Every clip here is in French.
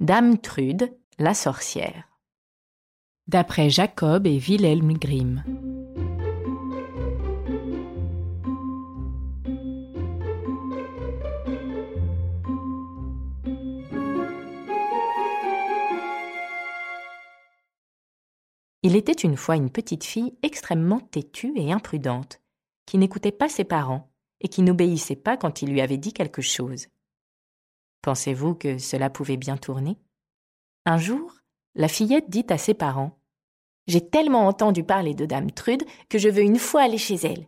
Dame Trude, la sorcière. D'après Jacob et Wilhelm Grimm. Il était une fois une petite fille extrêmement têtue et imprudente, qui n'écoutait pas ses parents et qui n'obéissait pas quand ils lui avaient dit quelque chose. Pensez-vous que cela pouvait bien tourner? Un jour, la fillette dit à ses parents J'ai tellement entendu parler de Dame Trude que je veux une fois aller chez elle.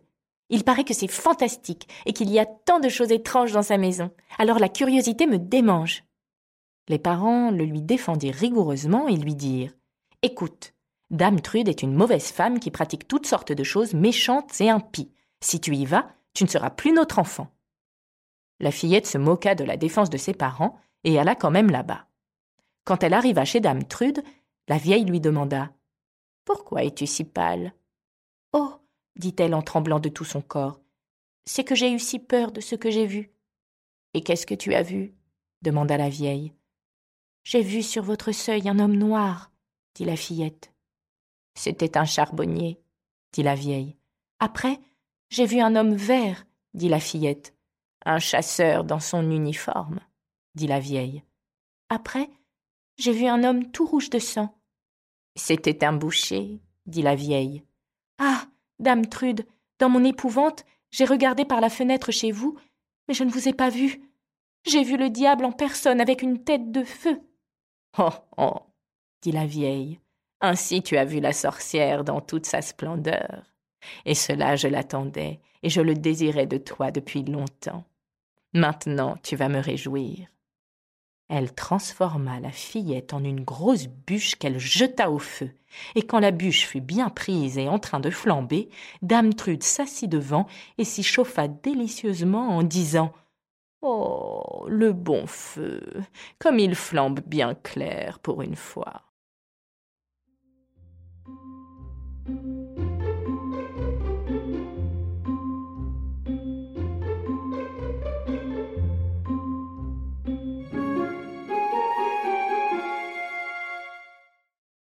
Il paraît que c'est fantastique et qu'il y a tant de choses étranges dans sa maison, alors la curiosité me démange. Les parents le lui défendirent rigoureusement et lui dirent Écoute, Dame Trude est une mauvaise femme qui pratique toutes sortes de choses méchantes et impies. Si tu y vas, tu ne seras plus notre enfant. La fillette se moqua de la défense de ses parents et alla quand même là-bas. Quand elle arriva chez Dame Trude, la vieille lui demanda Pourquoi es-tu si pâle Oh dit-elle en tremblant de tout son corps, c'est que j'ai eu si peur de ce que j'ai vu. Et qu'est-ce que tu as vu? demanda la vieille. J'ai vu sur votre seuil un homme noir, dit la fillette. C'était un charbonnier, dit la vieille. Après, j'ai vu un homme vert, dit la fillette. Un chasseur dans son uniforme, dit la vieille. Après, j'ai vu un homme tout rouge de sang. C'était un boucher, dit la vieille. Ah. Dame Trude, dans mon épouvante, j'ai regardé par la fenêtre chez vous, mais je ne vous ai pas vu. J'ai vu le diable en personne avec une tête de feu. Oh. Oh. dit la vieille. Ainsi tu as vu la sorcière dans toute sa splendeur. Et cela je l'attendais, et je le désirais de toi depuis longtemps. Maintenant tu vas me réjouir. Elle transforma la fillette en une grosse bûche qu'elle jeta au feu, et quand la bûche fut bien prise et en train de flamber, Dame Trude s'assit devant et s'y chauffa délicieusement en disant Oh. Le bon feu. Comme il flambe bien clair pour une fois.